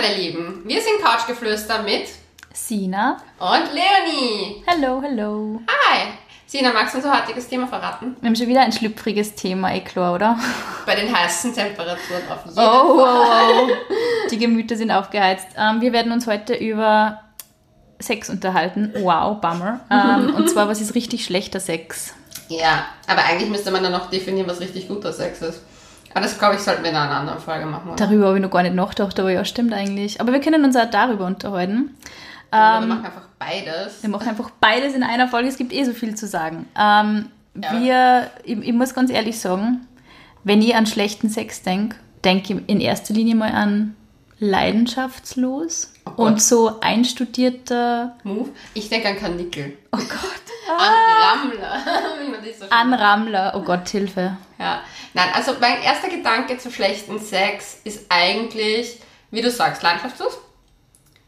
meine Lieben. Wir sind Couchgeflüster mit Sina. und Leonie. Hallo, hallo. Hi. Sina, magst du unser heutiges Thema verraten? Wir haben schon wieder ein schlüpfriges Thema, eh klar, oder? Bei den heißen Temperaturen auf jeden Oh, Fall. oh, oh. Die Gemüter sind aufgeheizt. Ähm, wir werden uns heute über Sex unterhalten. Wow, Bummer. Ähm, und zwar, was ist richtig schlechter Sex? Ja, aber eigentlich müsste man dann noch definieren, was richtig guter Sex ist. Aber das, glaube ich, sollten wir in einer anderen Folge machen. Oder? Darüber habe ich noch gar nicht nachgedacht, aber ja, stimmt eigentlich. Aber wir können uns auch darüber unterhalten. Wir Ähm, machen einfach beides. wir machen einfach beides in einer Folge. Es gibt eh so viel zu sagen. Ähm, Ja. wir, ich, ich muss ganz ehrlich sagen, wenn ich an schlechten Sex denke, denke ich in erster Linie mal an leidenschaftslos Oh und so einstudierter Move. Ich denke an Kanickel. Oh Gott. An Rammler. Wie man das so Anrammler. Oh Gott, Hilfe. Ja, nein, also mein erster Gedanke zu schlechten Sex ist eigentlich, wie du sagst, leidenschaftslos.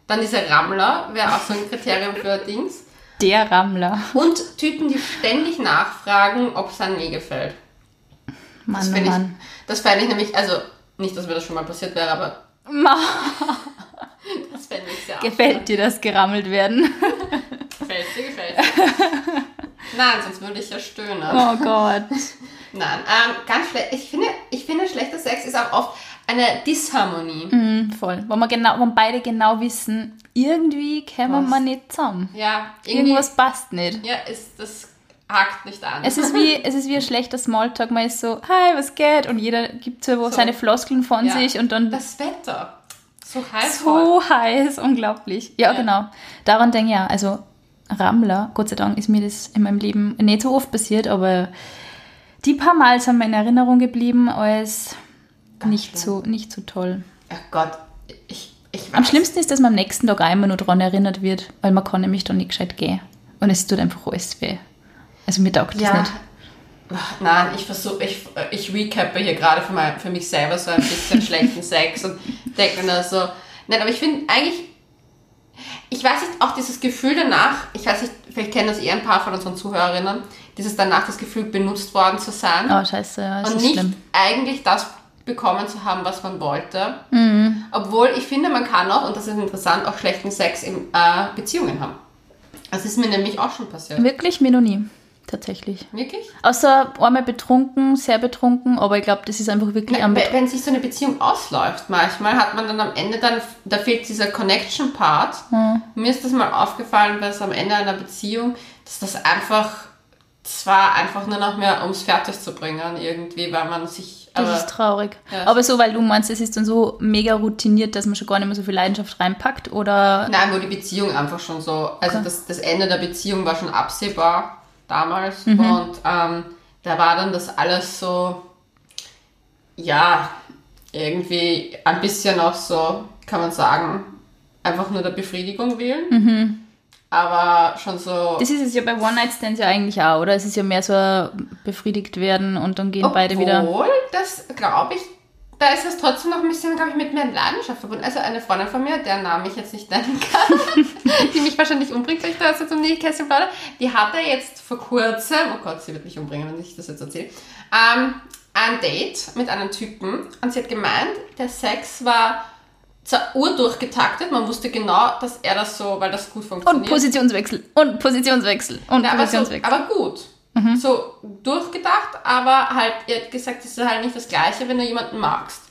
Dann diese Rammler wäre auch so ein Kriterium für Dings. Der Rammler. Und Typen, die ständig nachfragen, ob es einem eh gefällt. Mann, Das oh fände Mann. ich, das fände ich nämlich, also nicht, dass mir das schon mal passiert wäre, aber das fände ich sehr gefällt dir das gerammelt werden? Gefällt dir, gefällt dir. Nein, sonst würde ich ja stöhnen. Oh Gott. Nein, ähm, ganz schlecht. Ich finde, ich finde, schlechter Sex ist auch oft eine Disharmonie. Mhm, voll. Wo wir, genau, wo beide genau wissen, irgendwie kämen Was? wir nicht zusammen. Ja, irgendwie. Irgendwas passt nicht. Ja, ist, das hakt nicht an. Es ist, wie, es ist wie ein schlechter Smalltalk. Man ist so, hi, was geht? Und jeder gibt so, So. seine Floskeln von Ja. sich und dann das Wetter. So heiß so heiß, unglaublich. Ja, Ja. genau. Daran denke ich ja, also Rammler, Gott sei Dank ist mir das in meinem Leben nicht so oft passiert, aber die paar Mal sind mir in Erinnerung geblieben als nicht so, nicht so toll. Ach Gott, ich, ich weiß. Am schlimmsten ist, dass man am nächsten Tag einmal nur daran erinnert wird, weil man kann nämlich dann nicht gescheit gehen. Und es tut einfach alles weh. Also mir taugt das Ja. nicht. Ach, Nein, ich versuche, ich, ich recappe hier gerade für, mein, für mich selber so ein bisschen schlechten Sex und denke mir nur so, nein, aber ich finde eigentlich, ich weiß nicht, auch dieses Gefühl danach, ich weiß nicht, vielleicht kennen das eher ein paar von unseren Zuhörerinnen, dieses danach das Gefühl, benutzt worden zu sein. Oh, scheiße, ja, das und nicht schlimm. eigentlich das bekommen zu haben, was man wollte. Mhm. Obwohl ich finde, man kann auch, und das ist interessant, auch schlechten Sex in äh, Beziehungen haben. Das ist mir nämlich auch schon passiert. Wirklich mir noch nie, tatsächlich. Wirklich? Außer einmal betrunken, sehr betrunken, aber ich glaube, das ist einfach wirklich am Wenn, wenn sich so eine Beziehung ausläuft, manchmal hat man dann am Ende dann, da fehlt dieser Connection-Part. Hm. Mir ist das mal aufgefallen, dass am Ende einer Beziehung, dass das einfach, zwar einfach nur noch mehr ums fertig zu bringen irgendwie, weil man sich, Das aber ist traurig. Ja. Aber so, weil du meinst, es ist dann so mega routiniert, dass man schon gar nicht mehr so viel Leidenschaft reinpackt oder Nein, wo die Beziehung einfach schon so, also das, das Ende der Beziehung war schon absehbar damals Mhm. und ähm, da war dann das alles so, ja, irgendwie ein bisschen auch so, kann man sagen, einfach nur der Befriedigung willen. Aber schon so, Mhm. Das ist es ja bei One-Night-Stands ja eigentlich auch, oder? Es ist ja mehr so befriedigt werden und dann gehen beide wieder. obwohl, das glaube ich, da ist es trotzdem noch ein bisschen, glaube ich, mit mehr Leidenschaft verbunden. Also eine Freundin von mir, deren Namen ich jetzt nicht nennen kann, die mich wahrscheinlich umbringt, wenn ich da jetzt um die Kästchen plaudere, die hatte jetzt vor kurzem, oh Gott, sie wird mich umbringen, wenn ich das jetzt erzähle, ähm, ein Date mit einem Typen und sie hat gemeint, der Sex war zwar urdurchgetaktet, man wusste genau, dass er das so, weil das gut Und funktioniert. Positionswechsel. Und Positionswechsel. Und Ja, aber, so, Positionswechsel. aber gut. So durchgedacht, aber halt, ihr hat gesagt, es ist halt nicht das Gleiche, wenn du jemanden magst.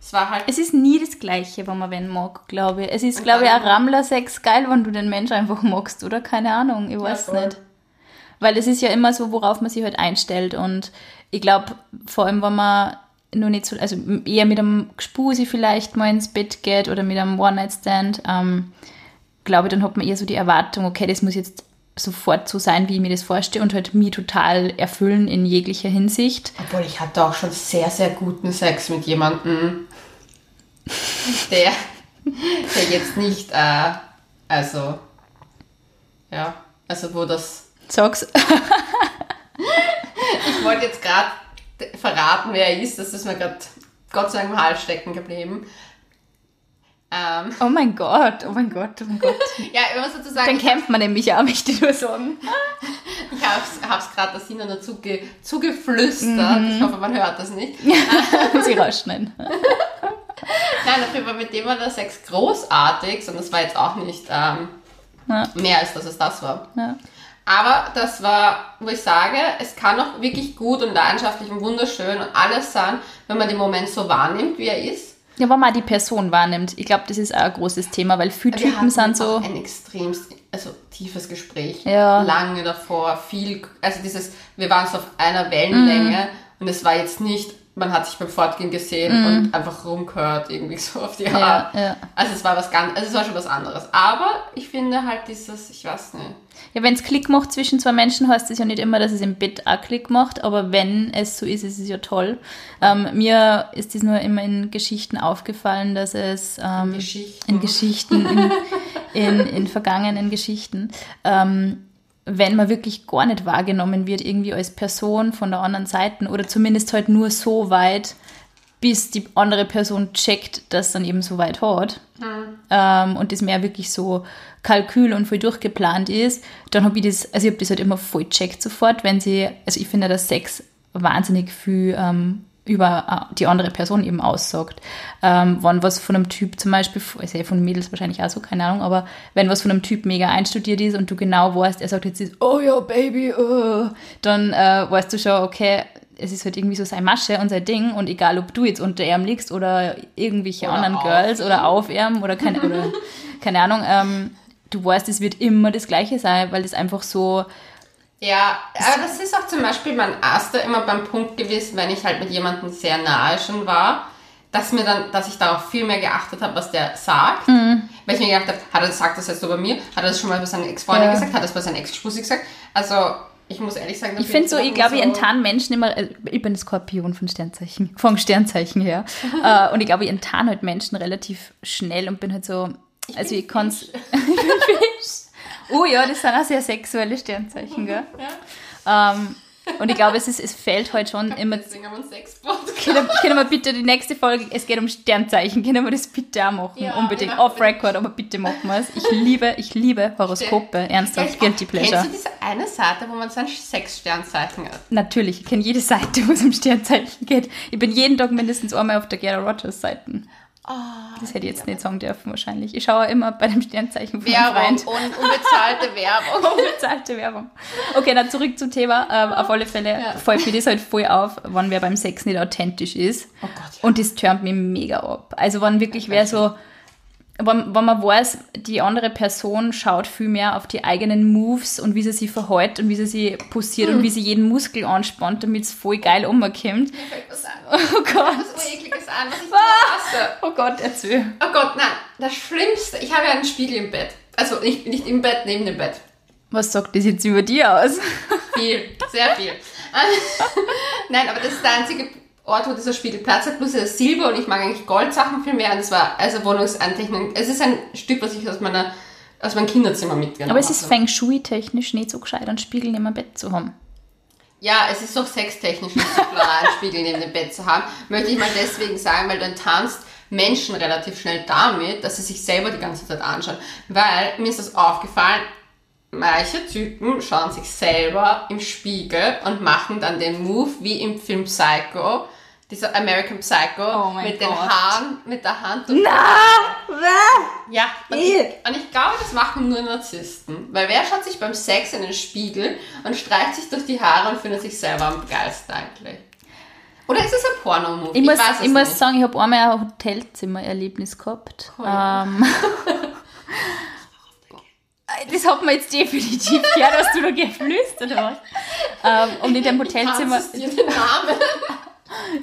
Es war halt. es ist nie das Gleiche, wenn man wen mag, glaube ich. Es ist, glaube ich, ein Rammler-Sex geil, wenn du den Mensch einfach magst, oder? Keine Ahnung, ich weiß voll. nicht. Weil es ist ja immer so, worauf man sich halt einstellt. Und ich glaube, vor allem, wenn man nur nicht so, also eher mit einem Gespusi vielleicht mal ins Bett geht oder mit einem One-Night-Stand, ähm, glaube ich, dann hat man eher so die Erwartung, okay, das muss jetzt sofort so sein, wie ich mir das vorstelle und halt mich total erfüllen in jeglicher Hinsicht. Obwohl ich hatte auch schon sehr, sehr guten Sex mit jemandem, der, der jetzt nicht, äh, also, ja, also wo das. Sag's. Ich wollte jetzt gerade verraten, wer er ist, das ist mir gerade Gott sei Dank im Hals stecken geblieben. Ähm, Oh mein Gott, oh mein Gott, oh mein Gott. ja, ich muss dazu sagen, Dann kämpft man nämlich auch, möchte ich nur sagen. Ich habe es gerade der Sina nur zuge, zugeflüstert. Mhm. Ich hoffe, man hört das nicht. Sie rausschneiden. Nein, auf jeden Fall mit dem war der Sex großartig und das war jetzt auch nicht ähm, Ja. mehr als dass es das war. Ja. Aber das war, wo ich sage, es kann auch wirklich gut und leidenschaftlich und wunderschön und alles sein, wenn man den Moment so wahrnimmt, wie er ist. Ja, wenn man die Person wahrnimmt. Ich glaube, das ist auch ein großes Thema, weil viele Wir Typen sind so. ein extremst, also tiefes Gespräch. Ja. Lange davor, viel, also dieses, wir waren so auf einer Wellenlänge Mhm. und es war jetzt nicht, man hat sich beim Fortgehen gesehen und einfach rumgehört, irgendwie so auf die Mhm. Ja, Art. ja. Also es war was ganz, also es war schon was anderes. Aber ich finde halt dieses, ich weiß nicht. Ja, wenn es Klick macht zwischen zwei Menschen, heißt das ja nicht immer, dass es im Bett auch Klick macht, aber wenn es so ist, ist es ja toll. Ähm, mir ist das nur immer in Geschichten aufgefallen, dass es ähm, Geschichten. in Geschichten, in, in, in vergangenen Geschichten, ähm, wenn man wirklich gar nicht wahrgenommen wird, irgendwie als Person von der anderen Seite oder zumindest halt nur so weit, bis die andere Person checkt, dass dann eben so weit hat ähm, und das mehr wirklich so Kalkül und voll durchgeplant ist, dann habe ich das, also ich habe das halt immer voll checkt sofort, wenn sie, also ich finde, dass Sex wahnsinnig viel ähm, über äh, die andere Person eben aussagt. Ähm, wenn was von einem Typ zum Beispiel, also eh von Mädels wahrscheinlich auch so, keine Ahnung, aber wenn was von einem Typ mega einstudiert ist und du genau weißt, er sagt jetzt, ist, oh ja, Baby, oh, dann äh, weißt du schon, okay, es ist halt irgendwie so seine Masche und sein Ding und egal, ob du jetzt unter ihm liegst oder irgendwelche Oder anderen auf Girls oder auf ihm oder keine, oder, keine Ahnung, ähm, du weißt, es wird immer das Gleiche sein, weil das einfach so, Ja, aber das ist auch zum Beispiel mein erster immer beim Punkt gewesen, wenn ich halt mit jemandem sehr nahe schon war, dass mir dann, dass ich darauf viel mehr geachtet habe, was der sagt. Mhm. Weil ich mir gedacht habe, hat er sagt das jetzt so bei mir? Hat er das schon mal bei seiner Ex-Freundin Ja. gesagt? Hat er das bei seiner Ex-Spusi gesagt? Also, ich muss ehrlich sagen, ich finde so, ich glaube, ich enttarn Menschen immer, äh, ich bin Skorpion von Sternzeichen, vom Sternzeichen her, äh, und ich glaube, ich enttarn halt Menschen relativ schnell und bin halt so, also ich kann's, ich bin Fisch. Oh ja, das sind auch sehr sexuelle Sternzeichen, gell? Ähm, und ich glaube, es, ist, es fällt halt schon immer Deswegen haben wir einen Sex-Podcast. Können, können wir bitte die nächste Folge, es geht um Sternzeichen, können wir das bitte auch machen? Ja, Unbedingt. ja. Off-Record, aber bitte machen wir es. Ich liebe, ich liebe Horoskope, ernsthaft, Guilty Pleasure. Kennst du diese eine Seite, wo man sein Sex-Sternzeichen hat? Natürlich, ich kenne jede Seite, wo es um Sternzeichen geht. Ich bin jeden Tag mindestens einmal auf der Gerda Rogers Seite. Das hätte ich jetzt nicht sagen dürfen wahrscheinlich. Ich schaue immer bei dem Sternzeichen von Werbung und unbezahlte Werbung. Unbezahlte Werbung. Okay, dann zurück zum Thema. Ähm, auf alle Fälle Ja. fällt mir das halt voll auf, wenn wer beim Sex nicht authentisch ist. Oh Gott, ja. Und das turnt mich mega ab. Also wenn wirklich wer so, wenn, wenn man weiß, die andere Person schaut viel mehr auf die eigenen Moves und wie sie sich verhält und wie sie sich posiert Hm. und wie sie jeden Muskel anspannt, damit es voll geil umkommt. Mir fällt was an. Oh Gott. Was ekliges an, was ich hasse. Oh Gott, erzähl. Oh Gott, nein, das Schlimmste. Ich habe ja einen Spiegel im Bett. Also nicht, nicht im Bett, neben dem Bett. Was sagt das jetzt über dir aus? Viel, sehr viel. nein, aber das ist der einzige Ort, wo dieser Spiegel Platz hat. Er ist Silber und ich mag eigentlich Goldsachen viel mehr. Und es war also Wohnungseintechnik. Es ist ein Stück, was ich aus meiner aus meinem Kinderzimmer mitgenommen Aber es ist habe. Feng Shui-technisch nicht so gescheit, einen Spiegel neben dem Bett zu haben. Ja, es ist doch sextechnisch nicht so klar, einen Spiegel neben dem Bett zu haben. Möchte ich mal deswegen sagen, weil du enttarnst Menschen relativ schnell damit, dass sie sich selber die ganze Zeit anschauen. Weil mir ist das aufgefallen, manche Typen schauen sich selber im Spiegel und machen dann den Move wie im Film Psycho, dieser American Psycho, Oh mit den Gott. Haaren, mit der Hand und ja, und ich, und ich glaube, das machen nur Narzissten. Weil wer schaut sich beim Sex in den Spiegel und streicht sich durch die Haare und findet sich selber am geilsten eigentlich? Oder ist es ein Porno-Movie? Ich muss, weiß es ich muss sagen, ich habe einmal ein Hotelzimmer-Erlebnis gehabt. Cool. Ähm, das hat man jetzt definitiv gehört, was du da geflüstert hast. Ähm, und in dem Hotelzimmer, dir den Namen.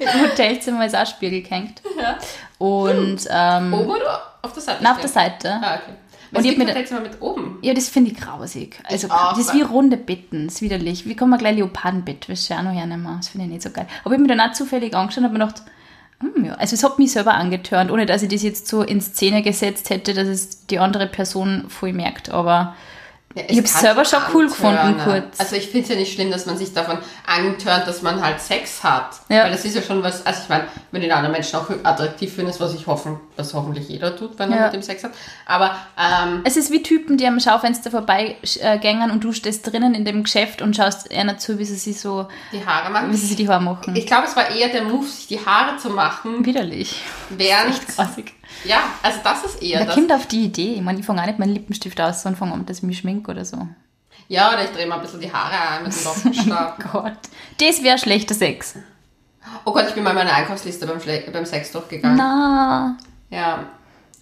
im Hotelzimmer ist auch Spiegel gehängt. Ja. Und ähm, Oben oder auf der Seite? na, auf der? Seite. Ah, okay. Und Und ich mal mit oben. Ja, das finde ich grausig. Also, Ich auch, das ist wie runde Betten, das ist widerlich. Wie kann man gleich Leopardenbett? Das ist ja auch noch hernehmen. Das finde ich nicht so geil. Aber ich habe mir dann auch zufällig angeschaut und habe mir gedacht, hm. Also, es hat mich selber angetörnt, ohne dass ich das jetzt so in Szene gesetzt hätte, dass es die andere Person voll merkt. Aber Ja, Ich es hab's kann selber schon cool gefunden, kurz. Also ich finde es ja nicht schlimm, dass man sich davon antönt, dass man halt Sex hat. Ja. Weil das ist ja schon was, also ich meine, wenn den anderen Menschen auch attraktiv findest, was ich hoffen, was hoffentlich jeder tut, wenn er Ja. mit dem Sex hat. Aber ähm, es ist wie Typen, die am Schaufenster vorbeigängen und du stehst drinnen in dem Geschäft und schaust einer zu, wie sie sich so, die Haare machen. wie sie sich die Haare machen. Ich glaube, es war eher der Move, sich die Haare zu machen, Widerlich. während, Echt grausig. Ja, also das ist eher Wer das. kommt auf die Idee? Ich meine, ich fange auch nicht meinen Lippenstift aus, sondern fange an, dass ich mich schminke oder so. Ja, oder ich drehe mal ein bisschen die Haare ein mit dem Lockenstab. Gott. Das wäre schlechter Sex. oh Gott, ich bin mal meine Einkaufsliste beim, Schle beim Sex durchgegangen. Na. Ja,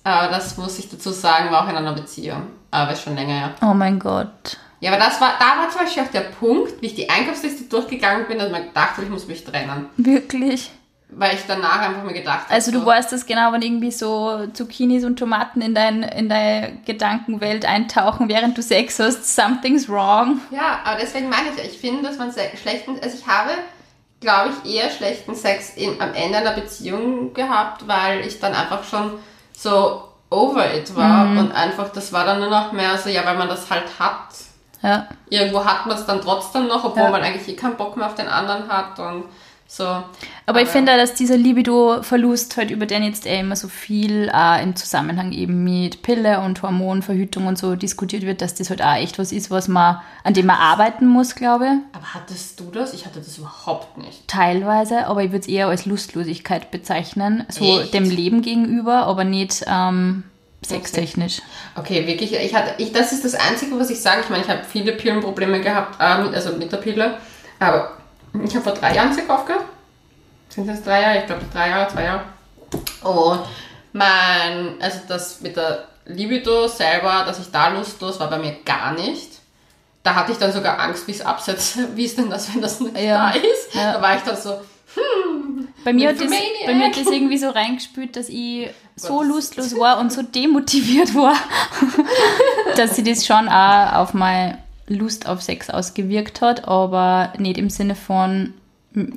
aber das muss ich dazu sagen, war auch in einer Beziehung. Aber schon länger her. Oh mein Gott. Ja, aber das war, da war zum Beispiel auch der Punkt, wie ich die Einkaufsliste durchgegangen bin, dass gedacht habe, ich muss mich trennen. Wirklich? Weil ich danach einfach mir gedacht habe. Also du so, weißt das genau, wenn irgendwie so Zucchinis und Tomaten in, dein, in deine Gedankenwelt eintauchen, während du Sex hast, something's wrong. Ja, aber deswegen meine ich ja, ich finde, dass man schlechten, also ich habe, glaube ich, eher schlechten Sex in, am Ende einer Beziehung gehabt, weil ich dann einfach schon so over it war Mhm. und einfach, das war dann nur noch mehr so, ja, weil man das halt hat. Ja. Irgendwo hat man es dann trotzdem noch, obwohl Ja. man eigentlich eh keinen Bock mehr auf den anderen hat und so. Aber ich finde, auch, dass dieser Libido-Verlust halt, über den jetzt eh immer so viel äh, im Zusammenhang eben mit Pille und Hormonverhütung und so diskutiert wird, dass das halt auch echt was ist, was man, an dem man arbeiten muss, glaube ich. Aber hattest du das? Ich hatte das überhaupt nicht. Teilweise, aber ich würde es eher als Lustlosigkeit bezeichnen, so Echt? dem Leben gegenüber, aber nicht ähm, sextechnisch. Okay, wirklich. Ich hatte, ich, das ist das Einzige, was ich sage. Ich meine, ich habe viele Pillenprobleme gehabt, ähm, also mit der Pille. Aber ich habe vor drei Jahren Sex aufgehört. Sind das drei Jahre? Ich glaube drei Jahre, zwei Jahre. Und mein, also das mit der Libido selber, dass ich da lustlos war bei mir gar nicht. Da hatte ich dann sogar Angst, wie es absetzt. Wie ist denn das, wenn das nicht Ja. da ist? Ja. Da war ich dann so, Bei mir, hat das, bei mir hat das irgendwie so reingespült, dass ich so lustlos war und so demotiviert war, dass sie das schon auch auf meine Lust auf Sex ausgewirkt hat, aber nicht im Sinne von,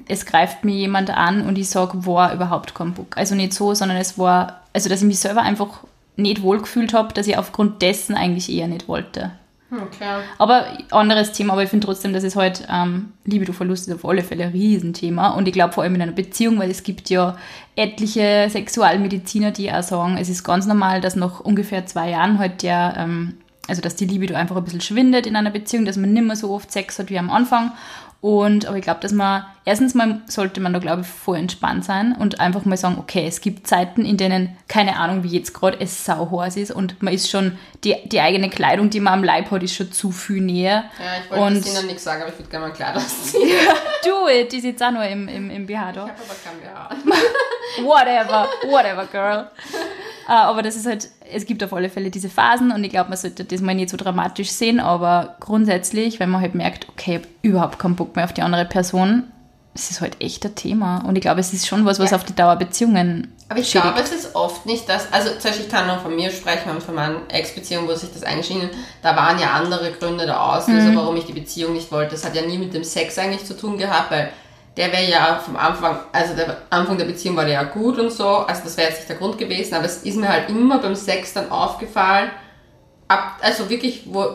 es greift mir jemand an und ich sage, war überhaupt kein Bock. Also nicht so, sondern es war, also dass ich mich selber einfach nicht wohlgefühlt habe, dass ich aufgrund dessen eigentlich eher nicht wollte. okay. Aber anderes Thema, aber ich finde trotzdem, dass es halt ähm, Libido-Verlust ist auf alle Fälle ein Riesenthema. Und ich glaube vor allem in einer Beziehung, weil es gibt ja etliche Sexualmediziner, die auch sagen, es ist ganz normal, dass nach ungefähr zwei Jahren halt der, ähm, also dass die Libido einfach ein bisschen schwindet in einer Beziehung, dass man nicht mehr so oft Sex hat wie am Anfang. Und aber ich glaube, dass man, erstens mal sollte man da, glaube ich, voll entspannt sein und einfach mal sagen, okay, es gibt Zeiten, in denen, keine Ahnung, wie jetzt gerade, es sauheiß ist und man ist schon, die, die eigene Kleidung, die man am Leib hat, ist schon zu viel näher. Ja, ich wollte Und- Ihnen nichts sagen, aber ich würde gerne mal Kleid ausziehen. Do it, die ist jetzt auch nur im, im, im BH da. Ich habe aber kein BH. Whatever, whatever, girl. Äh, aber das ist halt, es gibt auf alle Fälle diese Phasen und ich glaube, man sollte das mal nicht so dramatisch sehen, aber grundsätzlich, wenn man halt merkt, okay, ich habe überhaupt keinen Bock mehr auf die andere Person, es ist halt echt ein Thema. Und ich glaube, es ist schon was, was Ja. auf die Dauer Beziehungen Aber ich schädigt. glaube, es ist oft nicht das. Also, zum Beispiel, ich kann nur von mir sprechen und von meinen Ex-Beziehungen, wo sich das eingeschienen Da waren ja andere Gründe der Auslöser, warum ich die Beziehung nicht wollte. Das hat ja nie mit dem Sex eigentlich zu tun gehabt, weil der wäre ja vom Anfang, also der Anfang der Beziehung war der ja gut und so. Also, das wäre jetzt nicht der Grund gewesen, aber es ist mir halt immer beim Sex dann aufgefallen, ab, also wirklich, wo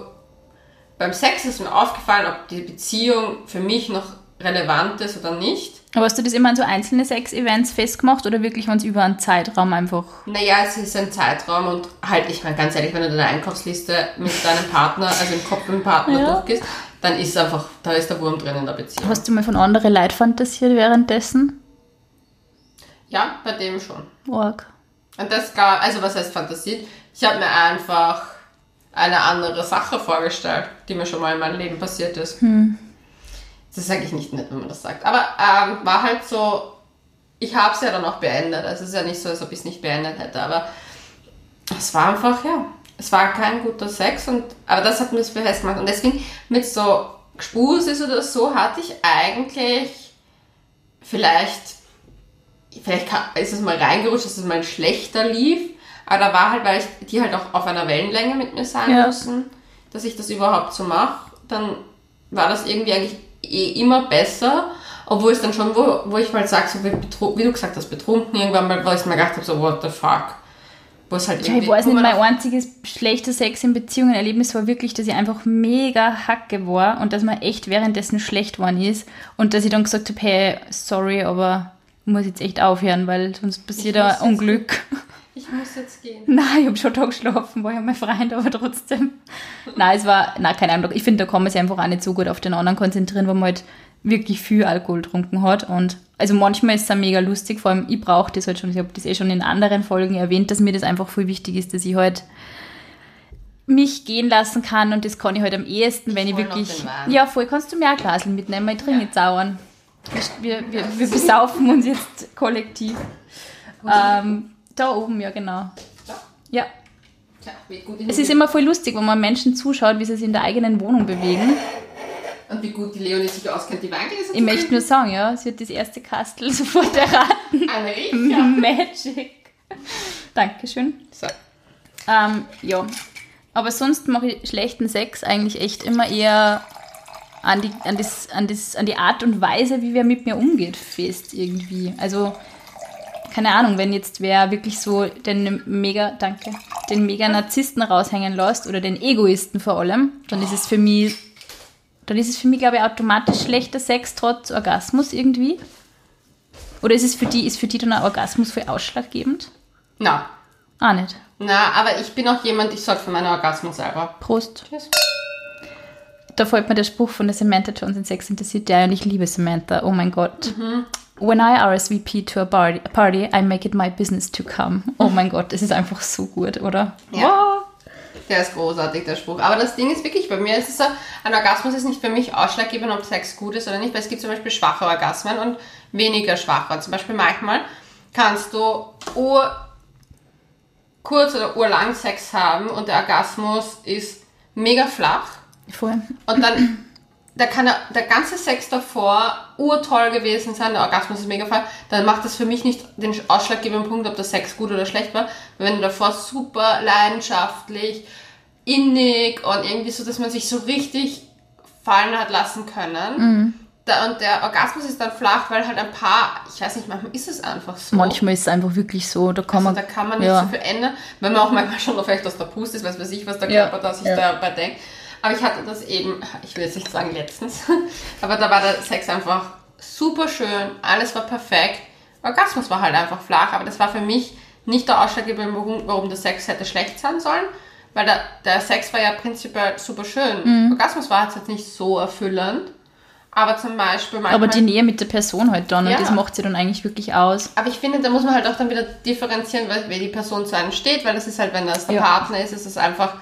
beim Sex ist mir aufgefallen, ob die Beziehung für mich noch relevant ist oder nicht. Aber hast du das immer an so einzelne Sex-Events festgemacht oder wirklich, wenn es über einen Zeitraum einfach. Naja, es ist ein Zeitraum und halt, ich meine ganz ehrlich, wenn du deine Einkaufsliste mit deinem Partner, also im Kopf mit dem Partner Ja. durchgehst, dann ist einfach, da ist der Wurm drin in der Beziehung. Hast du mal von anderen Leuten fantasiert währenddessen? Ja, bei dem schon. Org. Und das gab, also was heißt fantasiert? Ich habe mir einfach eine andere Sache vorgestellt, die mir schon mal in meinem Leben passiert ist. Das ist eigentlich nicht nett, wenn man das sagt. Aber ähm, war halt so, ich habe es ja dann auch beendet. Also es ist ja nicht so, als ob ich es nicht beendet hätte, aber es war einfach, ja, es war kein guter Sex und, aber das hat mir das festgemacht. Und deswegen mit so Gespusis oder so hatte ich eigentlich vielleicht, vielleicht ist es mal reingerutscht, dass es mal schlechter lief, aber da war halt, weil ich die halt auch auf einer Wellenlänge mit mir sein Ja. müssen, dass ich das überhaupt so mache, dann war das irgendwie eigentlich eh immer besser, obwohl es dann schon, wo, wo ich mal sag, so wie, wie du gesagt hast, betrunken irgendwann mal, wo ich mir gedacht habe, so what the fuck. Wo es halt Ja, ich weiß nicht, man mein einziges schlechter Sex in Beziehungen Erlebnis war wirklich, dass ich einfach mega hacke war und dass mir echt währenddessen schlecht geworden ist und dass ich dann gesagt habe, hey, sorry, aber ich muss jetzt echt aufhören, weil sonst passiert ein Unglück. ich muss jetzt gehen. Nein, ich habe schon da geschlafen, war ja mein Freund, aber trotzdem. Nein, es war, nein, keine Ahnung. Ich finde, da kann man sich einfach auch nicht so gut auf den anderen konzentrieren, weil man halt wirklich viel Alkohol getrunken hat. Und also manchmal ist es auch mega lustig, vor allem ich brauche das halt schon, ich habe das eh schon in anderen Folgen erwähnt, dass mir das einfach voll wichtig ist, dass ich halt mich gehen lassen kann und das kann ich halt am ehesten, wenn ich noch wirklich. Ja, voll, kannst du mir auch ein Glasl mitnehmen, ich trinke auch einen. Wir, wir, wir besaufen uns jetzt kollektiv. Ähm, da oben, ja, genau. Ja. Es ist immer voll lustig, wenn man Menschen zuschaut, wie sie sich in der eigenen Wohnung bewegen. Und wie gut die Leonie sich auskennt, die Weingläser Ich möchte nur sagen, ja, sie hat das erste Kastel sofort erraten. Eine Richa. Magic. Dankeschön. So. Ähm, ja. Aber sonst mache ich schlechten Sex eigentlich echt immer eher an die, an, das, an, das, an die Art und Weise, wie wer mit mir umgeht, fest irgendwie. Also, keine Ahnung, wenn jetzt wer wirklich so den mega, danke, den mega Narzissten raushängen lässt oder den Egoisten vor allem, dann ist es für mich, dann ist es für mich, glaube ich, automatisch schlechter Sex trotz Orgasmus irgendwie. Oder ist es für die, ist für die dann ein Orgasmus für ausschlaggebend? Na, Ah, nicht. na, aber ich bin auch jemand, ich sorge für meinen Orgasmus selber. Prost. Tschüss. Da folgt mir der Spruch von der Samantha Jones in Sex and the City ein und ich liebe Samantha. Oh mein Gott. When I RSVP to a party, party, I make it my business to come. Oh mein Gott, das ist einfach so gut, oder? Ja. Wow. Der ist großartig, der Spruch. Aber das Ding ist wirklich, bei mir ist es so, ein Orgasmus ist nicht für mich ausschlaggebend, ob Sex gut ist oder nicht, weil es gibt zum Beispiel schwache Orgasmen und weniger schwache. Zum Beispiel manchmal kannst du ur kurz oder urlang Sex haben und der Orgasmus ist mega flach Voll. und dann da kann er, der ganze Sex davor urtoll gewesen sein, der Orgasmus ist mega flach, dann macht das für mich nicht den ausschlaggebenden Punkt, ob der Sex gut oder schlecht war. Wenn du davor super leidenschaftlich, innig und irgendwie so, dass man sich so richtig fallen hat lassen können. Da, und der Orgasmus ist dann flach, weil halt ein paar, ich weiß nicht, manchmal ist es einfach so. Manchmal ist es einfach wirklich so, da kann Also man. da kann man nicht ja. so viel ändern, wenn man auch manchmal schon noch vielleicht aus der Pust ist, weiß weiß ich, was der Ja. Körper da sich Ja. dabei denkt. Aber ich hatte das eben, ich will jetzt nicht sagen letztens, aber da war der Sex einfach super schön, alles war perfekt. Orgasmus war halt einfach flach, aber das war für mich nicht der ausschlaggebende Punkt, warum der Sex hätte schlecht sein sollen, weil der, der Sex war ja prinzipiell super schön. Mhm. Orgasmus war jetzt nicht so erfüllend, aber zum Beispiel manchmal... Aber die Nähe mit der Person halt dann, Ja. und das macht sie dann eigentlich wirklich aus. Aber ich finde, da muss man halt auch dann wieder differenzieren, wie die Person zu einem steht, weil das ist halt, wenn das der Ja. Partner ist, ist es einfach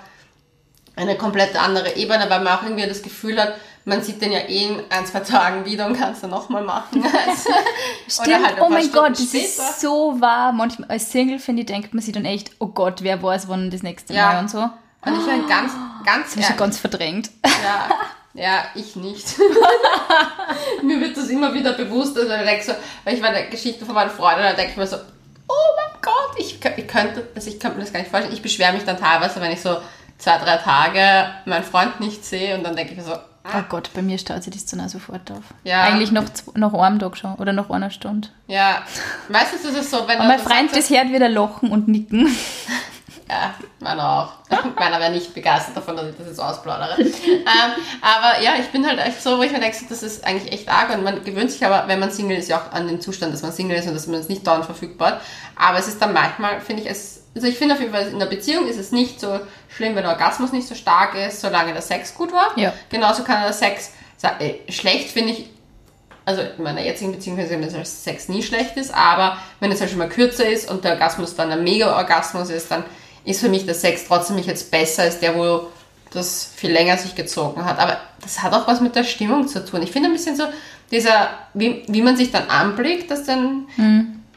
eine komplett andere Ebene, weil man auch irgendwie das Gefühl hat, man sieht den ja eh in ein, zwei Tagen wieder und kann es dann nochmal machen. Also, Stimmt, halt oh mein Stunden Gott, das später. ist so wahr. Manchmal als Single, finde ich, denkt man sich dann echt, oh Gott, wer weiß, wann das nächste Ja. Mal und so. Und ich bin ganz, ganz Das ist ganz verdrängt. Ja, ja, ich nicht. mir wird das immer wieder bewusst, also ich denke so, weil ich der Geschichte von meinen Freunden, da denke ich mir so, oh mein Gott, ich, ich könnte, also ich könnte mir das gar nicht vorstellen. Ich beschwere mich dann teilweise, wenn ich so zwei, drei Tage meinen Freund nicht sehe und dann denke ich mir so, Oh Gott, bei mir staut sich das dann auch sofort auf. Ja. Eigentlich noch, noch einem Tag schon oder noch einer Stunde. ja, meistens ist es so, wenn Und mein Freund, das hört wieder lachen und nicken. Ja, meiner auch. meiner wäre nicht begeistert davon, dass ich das jetzt ausplaudere. ähm, aber ja, ich bin halt echt so, wo ich mir denke, das ist eigentlich echt arg und man gewöhnt sich aber, wenn man Single ist, ja auch an den Zustand, dass man Single ist und dass man es nicht dauernd verfügbar hat. Aber es ist dann manchmal, finde ich, es, also ich finde auf jeden Fall, in der Beziehung ist es nicht so schlimm, wenn der Orgasmus nicht so stark ist, solange der Sex gut war. Ja. Genauso kann der Sex, sa- äh, schlecht finde ich, also in meiner jetzigen Beziehung kann ich sagen, dass der Sex nie schlecht ist, aber wenn es halt schon mal kürzer ist und der Orgasmus dann ein Mega-Orgasmus ist, dann ist für mich der Sex trotzdem nicht jetzt besser als der, wo das viel länger sich gezogen hat. Aber das hat auch was mit der Stimmung zu tun. Ich finde ein bisschen so, dieser, wie, wie man sich dann anblickt, dass dann,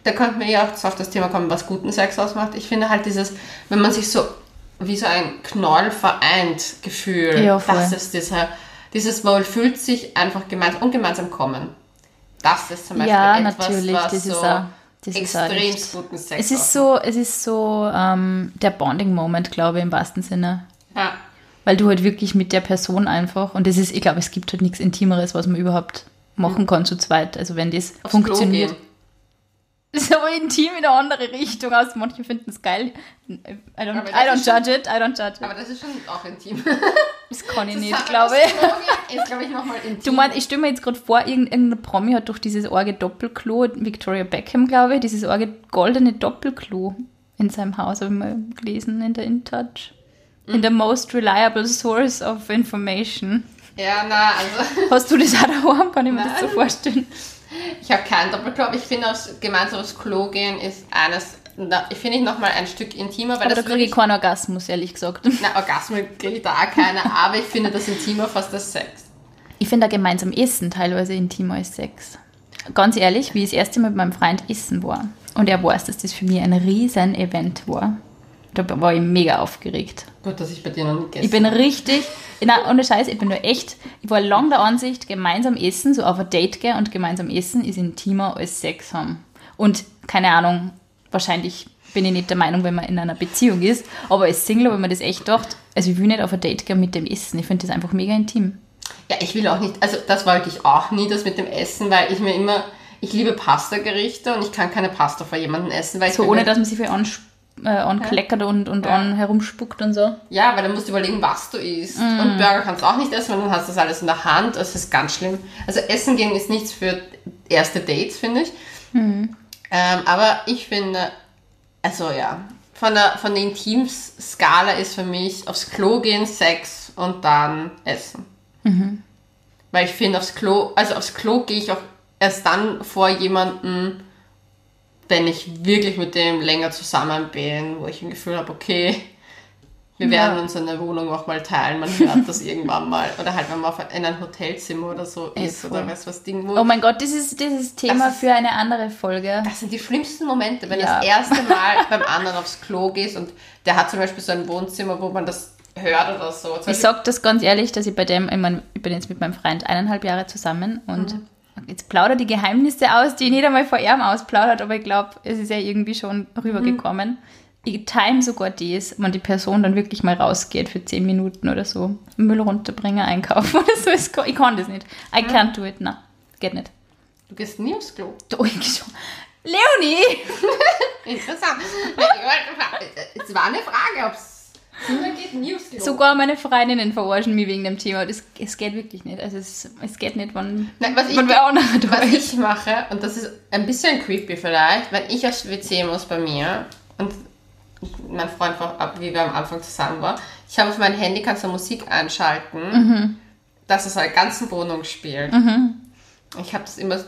da könnten wir ja auch auf das Thema kommen, was guten Sex ausmacht. Ich finde halt dieses, wenn man sich so wie so ein Knoll vereint Gefühl, Ja, das ist dieser, dieses Wohl fühlt sich einfach gemeinsam und gemeinsam kommen. Das ist zum Beispiel Ja, etwas, was so das ist extrem echt. guten Sex Es ist so, es ist so ähm, der Bonding-Moment, glaube ich, im wahrsten Sinne. Ja. Weil du halt wirklich mit der Person einfach, und das ist, ich glaube, es gibt halt nichts Intimeres, was man überhaupt machen kann zu zweit. Also wenn das Aufs funktioniert. Das aber intim in eine andere Richtung aus. Manche finden es geil. I don't, das I don't ist schon- judge it, I don't judge it. Aber das ist schon auch intim. Das kann ich Das nicht, glaube das ich. Gehen Ist, glaube ich, nochmal intim. Du meinst, ich stelle mir jetzt gerade vor, irgendein Promi hat durch dieses orge Doppelklo, Victoria Beckham, glaube ich, dieses orge goldene Doppelklo in seinem Haus, habe ich mal gelesen in der InTouch. In the most reliable source of information. Ja, na, also Hast du das auch daheim? Kann ich mir das so Nein. vorstellen? Ich habe keinen Doppelklo, aber ich finde, gemeinsam aufs Klo gehen ist eines, ich finde ich nochmal ein Stück intimer, weil Aber da das kriege ich keinen Orgasmus, ehrlich gesagt. Na, Orgasmus kriege ich da auch keine, aber ich finde das intimer fast als Sex. Ich finde da gemeinsam Essen teilweise intimer als Sex. Ganz ehrlich, wie ich das erste Mal mit meinem Freund essen war und er weiß, dass das für mich ein riesen Event war, da war ich mega aufgeregt. Gut, dass ich bei dir noch nicht gegessen Ich bin richtig, na, ohne Scheiß, ich bin nur echt, ich war lang der Ansicht, gemeinsam essen, so auf ein Date gehen und gemeinsam essen ist intimer als Sex haben. Und keine Ahnung, wahrscheinlich bin ich nicht der Meinung, wenn man in einer Beziehung ist, aber als Single, wenn man das echt dacht, also ich will nicht auf ein Date gehen mit dem Essen, ich finde das einfach mega intim. Ja, ich will auch nicht, also das wollte ich auch nie, das mit dem Essen, weil ich mir immer, ich liebe Pasta-Gerichte und ich kann keine Pasta vor jemandem essen, weil So ohne, dass man sich viel ans, äh, ankleckert und, und Ja. an herumspuckt und so. Ja, weil dann musst du überlegen, was du isst. Und Burger kannst du auch nicht essen, weil dann hast du das alles in der Hand. Das ist ganz schlimm. Also Essen gehen ist nichts für erste Dates, finde ich. Ähm, aber ich finde, also ja, von der, von der Intimskala ist für mich aufs Klo gehen, Sex und dann Essen. Weil ich finde, aufs Klo, also aufs Klo gehe ich auch erst dann vor jemanden, wenn ich wirklich mit dem länger zusammen bin, wo ich ein Gefühl habe, okay, wir Ja. werden uns eine Wohnung auch mal teilen, man hört das irgendwann mal. Oder halt, wenn man in ein Hotelzimmer oder so Ey, ist voll. oder was was Ding, wo. Oh mein Gott, das ist dieses Thema ist- für eine andere Folge. das sind die schlimmsten Momente, wenn Ja. das erste Mal beim anderen aufs Klo gehst und der hat zum Beispiel so ein Wohnzimmer, wo man das hört oder so. Zum Ich sag das ganz ehrlich, dass ich bei dem, ich, mein, ich bin jetzt mit meinem Freund eineinhalb Jahre zusammen und Mhm. Jetzt plaudert die Geheimnisse aus, die ich nicht einmal vor ihm ausplaudert, aber ich glaube, es ist ja irgendwie schon rübergekommen. Mhm. Ich time sogar das, wenn die Person dann wirklich mal rausgeht für zehn Minuten oder so. Müll runterbringen, einkaufen oder so. Ich kann das nicht. I Mhm. can't do it. Na, geht nicht. du gehst nie aufs Klo. Oh, ich schon. Leonie! Interessant. Es war eine Frage, ob es Sogar meine Freundinnen verarschen mich wegen dem Thema. Das, es geht wirklich nicht. Also es, es geht nicht, wenn, Nein, was ich- wenn wer auch noch Was ist. ich mache, und das ist ein bisschen creepy vielleicht, wenn ich aufs WC muss bei mir und mein Freund, war, wie wir am Anfang zusammen waren, ich habe auf mein Handy, kannst du Musik einschalten, dass es eine ganze Wohnung spielt. Ich habe das immer,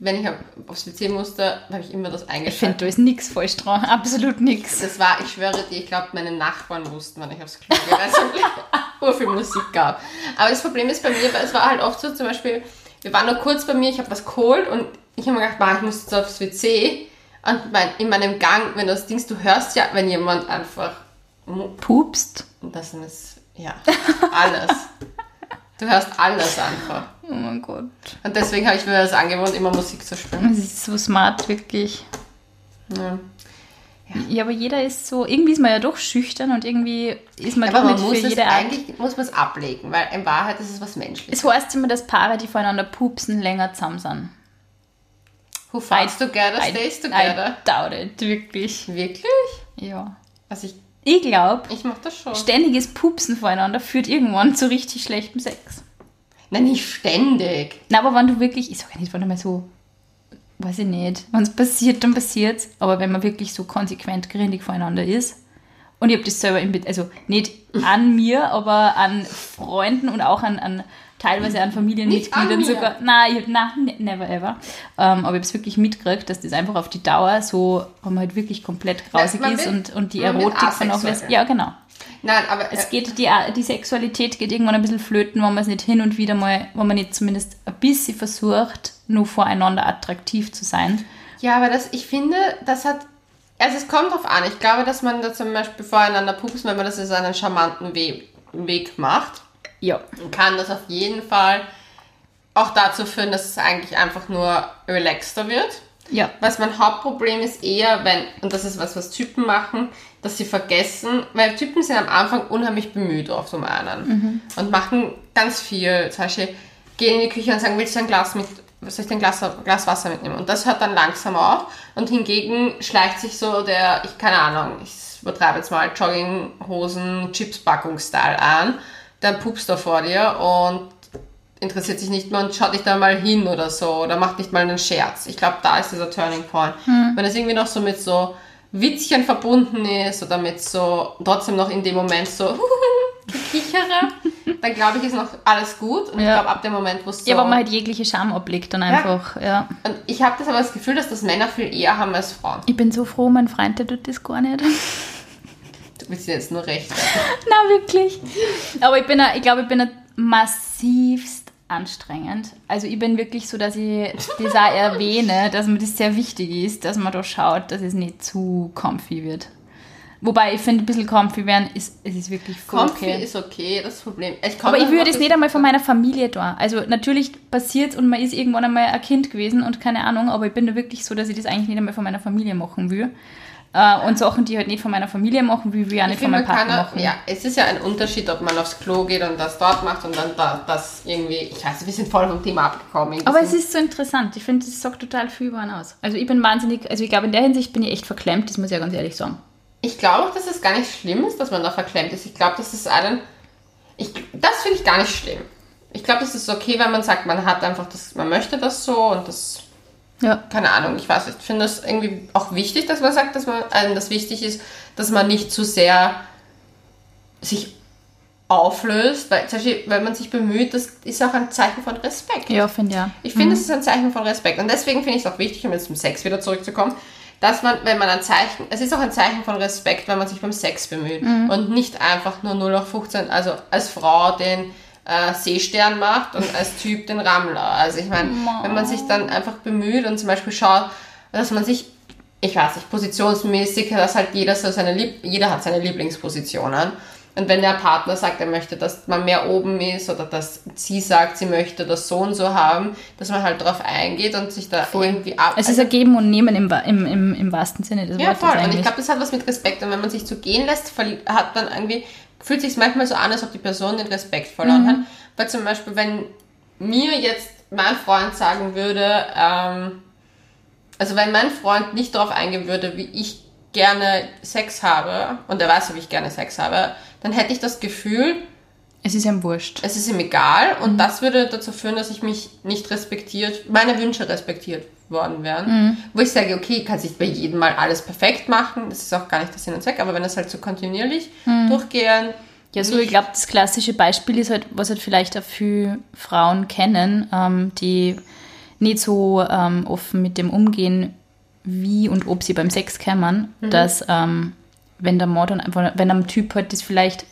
wenn ich aufs WC musste, habe ich immer das Ich finde, eingeschaltet. da ist nichts falsch dran. Absolut nichts. Das war, ich schwöre dir, ich glaube, meine Nachbarn wussten, wann ich aufs Klo gehe, weil es so viel Musik gab. Aber das Problem ist bei mir, weil es war halt oft so, zum Beispiel, wir waren nur kurz bei mir, ich habe was geholt und ich habe mir gedacht, "Ma, ich muss jetzt aufs WC. Und mein, in meinem Gang, wenn du das Ding, du hörst ja, wenn jemand einfach, Pupst. und das ist, ja, alles. Du hörst alles einfach. Oh mein Gott. Und deswegen habe ich mir das angewohnt, immer Musik zu spielen. Das ist so smart, wirklich. Ja. Ja, aber jeder ist so, irgendwie ist man ja doch schüchtern und irgendwie ist man Aber doch man nicht muss für jede Art. eigentlich muss man es ablegen, weil in Wahrheit ist es was Menschliches. Es heißt immer, dass Paare, die voneinander pupsen, länger zusammen sind. Who fights together I- stays I together. doubt it, wirklich. Wirklich? Ja. Also ich, Ich glaube, ich mach das schon. ständiges Pupsen voreinander führt irgendwann zu richtig schlechtem Sex. Nein, nicht ständig. Na, aber wenn du wirklich, ich sage ja nicht, wenn du mal so, weiß ich nicht, wenn es passiert, dann passiert's. Aber wenn man wirklich so konsequent grindig voreinander ist, und ich habe das selber, im, also nicht an mir, aber an Freunden und auch an, an teilweise an Familienmitgliedern sogar. Nein, ich, na, ne- never ever. Ähm, aber ich habe es wirklich mitgekriegt, dass das einfach auf die Dauer so, wenn man halt wirklich komplett grausig ist und, und die Erotik vernachlässigt. asexuell. Ja, genau. Nein, aber Es äh, geht, die, die Sexualität geht irgendwann ein bisschen flöten, wenn man es nicht hin und wieder mal, wenn man nicht zumindest ein bisschen versucht, nur voreinander attraktiv zu sein. ja, aber das, ich finde, das hat, also es kommt drauf an. Ich glaube, dass man da zum Beispiel voreinander pupst, wenn man das in einen charmanten We Weg macht, Ja. kann das auf jeden Fall auch dazu führen, dass es eigentlich einfach nur relaxter wird. Ja. Was mein Hauptproblem ist eher, wenn, und das ist was, was Typen machen, dass sie vergessen, weil Typen sind am Anfang unheimlich bemüht oft um einen und machen ganz viel. Zum Beispiel gehen in die Küche und sagen, willst du ein Glas mit, soll ich ein Glas, Glas Wasser mitnehmen? Und das hört dann langsam auf. Und hingegen schleicht sich so der, ich keine Ahnung, ich übertreibe jetzt mal, Jogginghosen, Chipspackung-Style an. Dann pupst er vor dir und interessiert sich nicht mehr und schaut nicht da mal hin oder so oder macht nicht mal einen Scherz. Ich glaube, da ist dieser Turning Point. Wenn es irgendwie noch so mit so Witzchen verbunden ist oder mit so trotzdem noch in dem Moment so Gekichere, dann glaube ich, ist noch alles gut. Und Ja. ich glaube, ab dem Moment, wo es so... Ja, aber man halt jegliche Scham ablegt dann einfach, ja. und ich habe das aber das Gefühl, dass das Männer viel eher haben als Frauen. Ich bin so froh, mein Freund, der tut das gar nicht. Du bist jetzt nur recht. Na, wirklich. Aber ich bin, ich glaube, ich bin massivst anstrengend. Also ich bin wirklich so, dass ich das auch erwähne, dass mir das sehr wichtig ist, dass man da schaut, dass es nicht zu comfy wird. Wobei ich finde, ein bisschen comfy werden ist, es ist wirklich voll Comfy okay. ist okay, das Problem. Ich Aber ich würde es nicht einmal von meiner Familie da. Also natürlich passiert und man ist irgendwann einmal ein Kind gewesen und keine Ahnung, aber ich bin da wirklich so, dass ich das eigentlich nicht einmal von meiner Familie machen will. Äh, und Sachen, die ich halt nicht von meiner Familie machen will ich auch Ich nicht von meinem Partner kann, machen. ja, es ist ja ein Unterschied, ob man aufs Klo geht und das dort macht und dann da, das irgendwie, ich weiß, wir sind voll vom Thema abgekommen. Aber es ist so interessant. Ich finde, das sagt total viel über einen aus. Also ich bin wahnsinnig, also ich glaube, in der Hinsicht bin ich echt verklemmt, das muss ich ja ganz ehrlich sagen. Ich glaube auch, dass es gar nicht schlimm ist, dass man da verklemmt ist. Ich glaube, dass es einen. Ich, das finde ich gar nicht schlimm. Ich glaube, das ist okay, wenn man sagt, man hat einfach das, man möchte das so und das, Ja. keine Ahnung, ich weiß, nicht. ich finde das irgendwie auch wichtig, dass man sagt, dass man, einem das wichtig ist, dass man nicht zu sehr sich auflöst, weil zum Beispiel, wenn man sich bemüht, das ist auch ein Zeichen von Respekt. Ja, finde ja. Ich finde, es ist ein Zeichen von Respekt. Und deswegen finde ich es auch wichtig, um jetzt zum Sex wieder zurückzukommen, dass man, wenn man ein Zeichen, es ist auch ein Zeichen von Respekt, wenn man sich beim Sex bemüht und nicht einfach nur 0 auf 15, also als Frau den äh, Seestern macht und als Typ den Rammler. Also ich meine, wenn man sich dann einfach bemüht und zum Beispiel schaut, dass man sich, ich weiß nicht, positionsmäßig, dass halt jeder so seine, Lieb jeder hat seine Lieblingspositionen. Und wenn der Partner sagt, er möchte, dass man mehr oben ist oder dass sie sagt, sie möchte das so und so haben, dass man halt darauf eingeht und sich da irgendwie ab. Es ist ein Geben und Nehmen im, im, im, im wahrsten Sinne des ja, voll. Und ich glaube, das hat was mit Respekt. Und wenn man sich so gehen lässt, hat man irgendwie, fühlt sich manchmal so an, als ob die Person den Respekt verloren Mhm. hat. Weil zum Beispiel, wenn mir jetzt mein Freund sagen würde, ähm, also wenn mein Freund nicht darauf eingehen würde, wie ich gerne Sex habe, und er weiß, wie ich gerne Sex habe, dann hätte ich das Gefühl, es ist ihm wurscht. es ist ihm egal und das würde dazu führen, dass ich mich nicht respektiert, meine Wünsche respektiert worden wären. Wo ich sage, okay, ich kann nicht bei jedem Mal alles perfekt machen, das ist auch gar nicht der Sinn und Zweck, aber wenn das halt so kontinuierlich durchgehen, Ja, so, ich glaube, das klassische Beispiel ist halt, was halt vielleicht auch viele Frauen kennen, ähm, die nicht so ähm, offen mit dem umgehen, wie und ob sie beim Sex kämen, dass ähm, wenn der Mann dann einfach, wenn einem Typ halt das vielleicht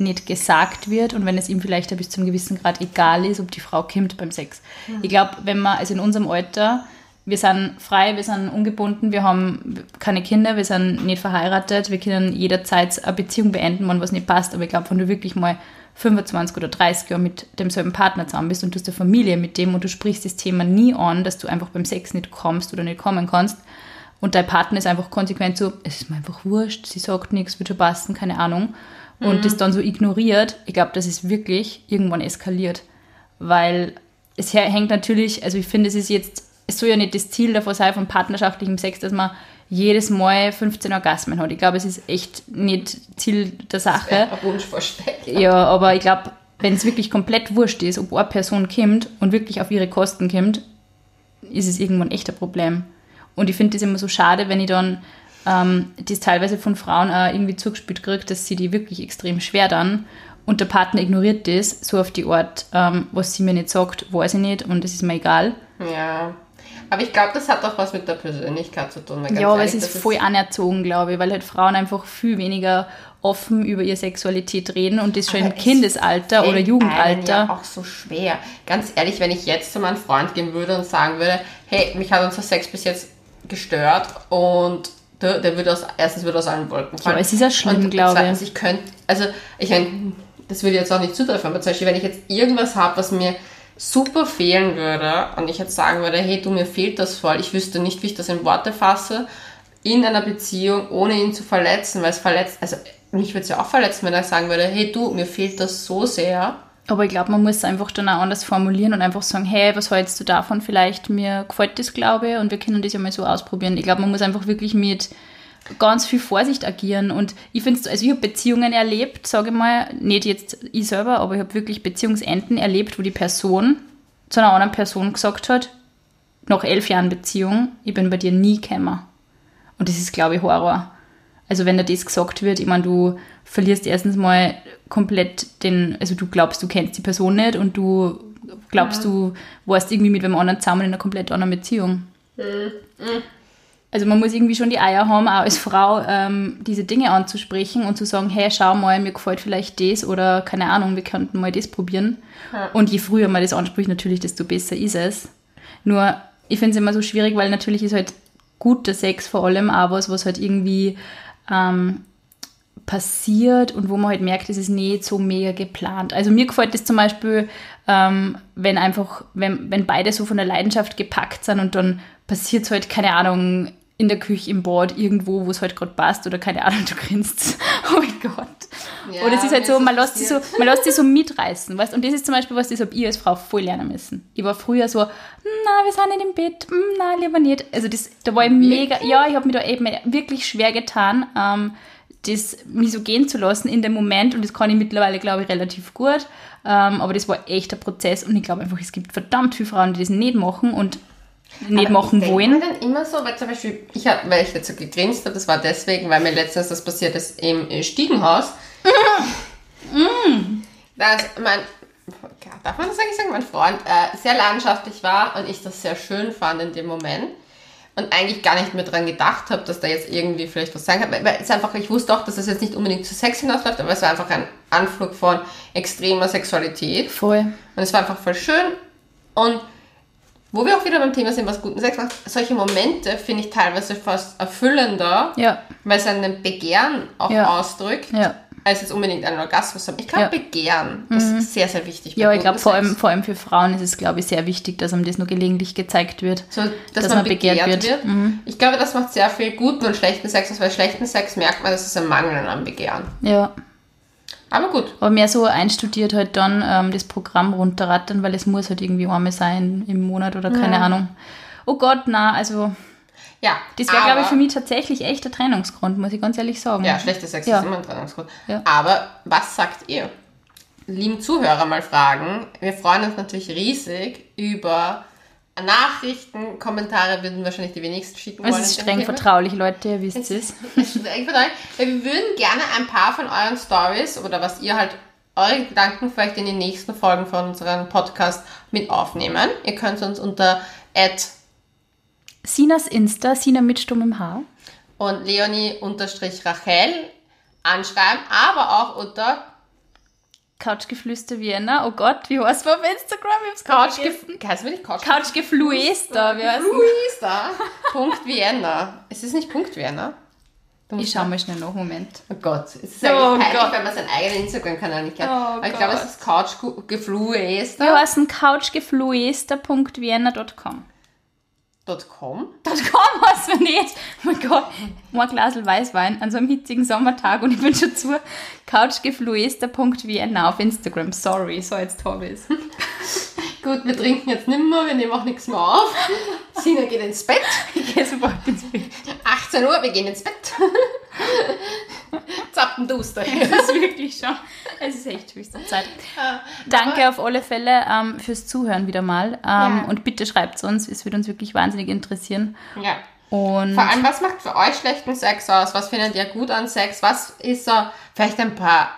nicht gesagt wird und wenn es ihm vielleicht bis zu einem gewissen Grad egal ist, ob die Frau kommt beim Sex. Ich glaube, wenn man, also in unserem Alter, wir sind frei, wir sind ungebunden, wir haben keine Kinder, wir sind nicht verheiratet, wir können jederzeit eine Beziehung beenden, wenn was nicht passt. Aber ich glaube, wenn du wirklich mal 25 oder 30 Jahre mit demselben Partner zusammen bist und du hast eine Familie mit dem und du sprichst das Thema nie an, dass du einfach beim Sex nicht kommst oder nicht kommen kannst und dein Partner ist einfach konsequent so, es ist mir einfach wurscht, sie sagt nichts, wird schon passen, keine Ahnung. Und das dann so ignoriert, ich glaube, das ist wirklich irgendwann eskaliert. Weil es hängt natürlich, also ich finde, es ist jetzt, es soll ja nicht das Ziel davon sein, von partnerschaftlichem Sex, dass man jedes Mal 15 Orgasmen hat. Ich glaube, es ist echt nicht Ziel der Sache. Wunschvorstellung. Ja, aber ich glaube, wenn es wirklich komplett wurscht ist, ob eine Person kommt und wirklich auf ihre Kosten kommt, ist es irgendwann echt ein Problem. Und ich finde das immer so schade, wenn ich dann ähm, das teilweise von Frauen auch irgendwie zugespielt kriege, dass sie die wirklich extrem schwer dann und der Partner ignoriert das so auf die Art, ähm, was sie mir nicht sagt, weiß ich nicht und es ist mir egal. Ja. Aber ich glaube, das hat auch was mit der Persönlichkeit zu tun. ja, aber es ist voll anerzogen, glaube ich, weil halt Frauen einfach viel weniger offen über ihre Sexualität reden und das schon Aber im es Kindesalter oder fällt einem Jugendalter. Ja auch so schwer. Ganz ehrlich, wenn ich jetzt zu meinem Freund gehen würde und sagen würde, hey, mich hat unser Sex bis jetzt gestört und der, der würde aus, erstens würde aus allen Wolken fallen. aber es ist ja schlimm, und glaube ich. zweitens, ich könnte, also ich meine, das würde jetzt auch nicht zutreffen, aber zum Beispiel, wenn ich jetzt irgendwas habe, was mir super fehlen würde und ich jetzt sagen würde, hey, du, mir fehlt das voll, ich wüsste nicht, wie ich das in Worte fasse, in einer Beziehung, ohne ihn zu verletzen, weil es verletzt, also mich würde es ja auch verletzen, wenn er sagen würde, hey, du, mir fehlt das so sehr. Aber ich glaube, man muss es einfach dann auch anders formulieren und einfach sagen, hey, was hältst du davon? Vielleicht mir gefällt das, glaube ich, und wir können das ja mal so ausprobieren. Ich glaube, man muss einfach wirklich mit ganz viel Vorsicht agieren. Und ich finde es, also ich habe Beziehungen erlebt, sage ich mal, nicht jetzt ich selber, aber ich habe wirklich Beziehungsenden erlebt, wo die Person zu einer anderen Person gesagt hat, nach elf Jahren Beziehung, ich bin bei dir nie gekommen. Und das ist, glaube ich, Horror. Also wenn da das gesagt wird, ich meine, du verlierst erstens mal komplett den, also du glaubst, du kennst die Person nicht und du glaubst, du warst irgendwie mit einem anderen zusammen in einer komplett anderen Beziehung. Also man muss irgendwie schon die Eier haben, auch als Frau ähm, diese Dinge anzusprechen und zu sagen, hey, schau mal, mir gefällt vielleicht das oder keine Ahnung, wir könnten mal das probieren. Ja. Und je früher man das anspricht, natürlich, desto besser ist es. Nur, ich finde es immer so schwierig, weil natürlich ist halt guter Sex vor allem auch was, was halt irgendwie ähm, passiert und wo man halt merkt, es ist nicht so mega geplant. Also mir gefällt das zum Beispiel, ähm, wenn einfach, wenn, wenn beide so von der Leidenschaft gepackt sind und dann passiert es halt, keine Ahnung, in der Küche, im Bad, irgendwo, wo es halt gerade passt oder keine Ahnung, du grinst. Oh mein Gott. Ja, Oder es ist halt so, man lässt, sich so, man lässt sich so mitreißen, weißt Und das ist zum Beispiel was, das habe ich als Frau voll lernen müssen. Ich war früher so, na, wir sind nicht im Bett, hm, na, lieber nicht. Also das, da war ich mega, ja, ich habe mir da eben wirklich schwer getan, ähm, das mich so gehen zu lassen in dem Moment und das kann ich mittlerweile, glaube ich, relativ gut. Ähm, aber das war echt ein Prozess und ich glaube einfach, es gibt verdammt viele Frauen, die das nicht machen und nicht Aber machen ich wollen. mir dann immer so, weil zum Beispiel, ich hab, weil ich jetzt so gegrinst habe, das war deswegen, weil mir letztens das passiert ist im äh, Stiegenhaus. dass mein, darf man das eigentlich sagen, mein Freund äh, sehr leidenschaftlich war und ich das sehr schön fand in dem Moment. Und eigentlich gar nicht mehr dran gedacht habe, dass da jetzt irgendwie vielleicht was sein kann. Weil es einfach, ich wusste auch, dass es jetzt nicht unbedingt zu Sex hinausläuft, aber es war einfach ein Anflug von extremer Sexualität. Voll. Und es war einfach voll schön. Und wo wir auch wieder beim Thema sind, was guten Sex macht, solche Momente finde ich teilweise fast erfüllender, Ja, weil es einen Begehren auch Ja. ausdrückt, ja. Als jetzt unbedingt einen Orgasmus haben. Ich glaube, Ja. Mhm. Begehren ist sehr, sehr wichtig. Ja, ich glaube, vor allem, vor allem für Frauen ist es, glaube ich, sehr wichtig, dass einem das nur gelegentlich gezeigt wird. So, dass, dass man, man begehrt begehrt, wird. Mhm. wird. Ich glaube, das macht sehr viel guten und schlechten Sex aus, weil schlechten Sex merkt man, dass es ein Mangel an Begehren. Ja. Aber gut. Aber mehr so einstudiert halt dann ähm, das Programm runterrattern, weil es muss halt irgendwie einmal sein im Monat oder keine Ahnung. Oh Gott, na, also Ja, das wäre, glaube ich, für mich tatsächlich echt der Trennungsgrund, muss ich ganz ehrlich sagen. Ja, schlechter Sex Ja. ist immer ein Trennungsgrund. Ja. Aber was sagt ihr? Lieben Zuhörer mal fragen. Wir freuen uns natürlich riesig über Nachrichten, Kommentare würden wahrscheinlich die wenigsten schicken Es wollen. ist in dem streng vertraulich, Leute, ihr wisst es. Es ist streng vertraulich. Wir würden gerne ein paar von euren Stories oder was ihr halt eure Gedanken vielleicht in den nächsten Folgen von unserem Podcast mit aufnehmen. Ihr könnt uns unter Sinas Insta, Sina mit stummem Haar. und Leonie-Rachel anschreiben, aber auch unter Couchgeflüster Vienna. Oh Gott, wie heißt man auf Instagram? Ich hab's. Heißt Couch... Couchgefluester. Heißt Luisa. Punkt Vienna. Ist es nicht Punkt Vienna? Ich schau mal schnell nach, Moment. Oh Gott, es ist Oh eigentlich peinlich, wenn man seinen eigenen Instagram-Kanal nicht kennt. Oh Aber ich glaube, es ist Couchgefluester.com. Wir heißen couchgefluester.vienna.com. .com weiß man nicht. Oh mein Gott, ein Glas Weißwein an so einem hitzigen Sommertag und ich bin schon zu couchgefluester.vienna auf Instagram. Sorry, so jetzt ich's. Gut, wir trinken jetzt nimmer, wir nehmen auch nichts mehr auf. Sina geht ins Bett. Ich gehe sofort ins Bett. 18 Uhr, wir gehen ins Bett. Zappenduster. Es ist wirklich schon, es ist echt höchste Zeit. Danke auf alle Fälle ähm, fürs Zuhören wieder mal. Ähm, Ja. Und bitte schreibt uns, es würde uns wirklich wahnsinnig interessieren. Ja. Und Vor allem, was macht für euch schlechten Sex aus? Was findet ihr gut an Sex? Was ist so, vielleicht ein paar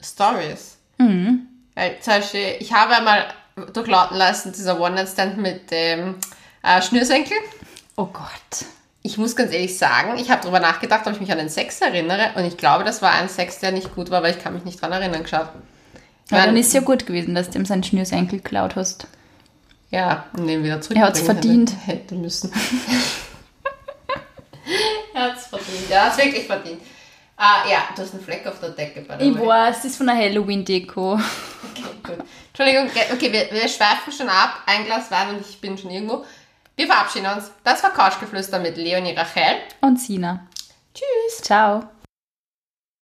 Stories? Mhm. Weil zum Beispiel, ich habe einmal durchlauten lassen, dieser One-Night-Stand mit dem äh, Schnürsenkel. oh Gott. Ich muss ganz ehrlich sagen, ich habe darüber nachgedacht, ob ich mich an den Sex erinnere. Und ich glaube, das war ein Sex, der nicht gut war, weil ich kann mich nicht dran erinnern, geschaut. Ja, dann ist es ja gut gewesen, dass du ihm seinen Schnürsenkel geklaut hast. Ja, und den wieder zurück. Er hat's verdient. Hätte müssen. er hat's verdient. Ja, hat's wirklich verdient. Ah, ja, du hast einen Fleck auf der Decke, by the Ich way. weiß, das ist von der Halloween-Deko. Okay, gut. Entschuldigung, okay, wir, wir schweifen schon ab. Ein Glas Wein und ich bin schon irgendwo. Wir verabschieden uns. Das war Couchgeflüster mit Leonie Rachel. Und Sina. Tschüss. Ciao.